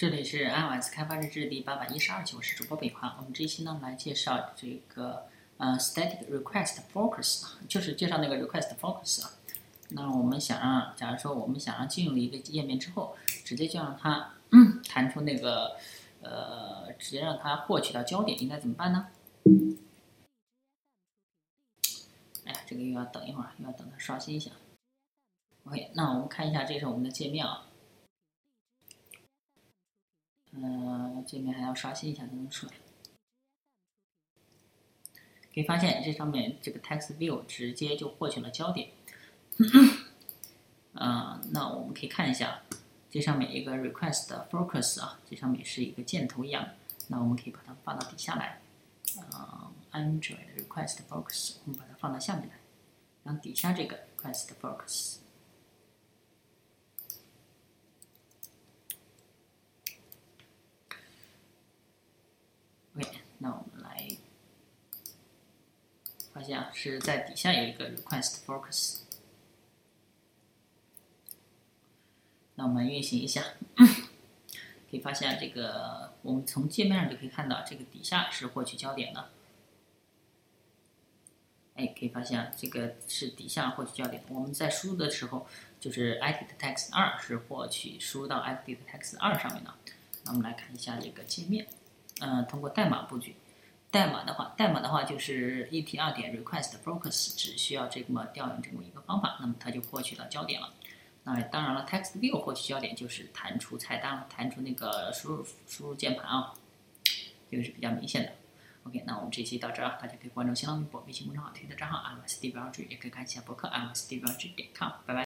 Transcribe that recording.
这里是 iOS 开发日志第八百一十二期，我是主播北华。我们这一期呢来介绍这个呃 static request focus，就是介绍那个 request focus 啊。那我们想让，假如说我们想让进入一个页面之后，直接就让它弹出那个呃，直接让它获取到焦点，应该怎么办呢？哎呀，这个又要等一会儿，又要等它刷新一下。OK，那我们看一下，这是我们的界面啊。嗯，界面还要刷新一下才能出来。可以发现这上面这个 text view 直接就获取了焦点。嗯，那我们可以看一下，这上面一个 request focus 啊，这上面是一个箭头一样。那我们可以把它放到底下来。嗯，Android request focus，我们把它放到下面来，然后底下这个 request focus。那我们来发现啊，是在底下有一个 request focus。那我们运行一下，可以发现这个，我们从界面上就可以看到，这个底下是获取焦点的。哎，可以发现，这个是底下获取焦点。我们在输入的时候，就是 edit text 二是获取输入到 edit text 二上面的。那我们来看一下这个界面。嗯，通过代码布局，代码的话，代码的话就是 e t 二点 request focus，只需要这么调用这么一个方法，那么它就获取到焦点了。那当然了，text view 获取焦点就是弹出菜单了，弹出那个输入输入键盘啊，这个是比较明显的。OK，那我们这期到这儿，大家可以关注新浪微博、微信公众号、推特账号 m s d b l g 也可以看一下博客 m s d b l g 点 com，拜拜。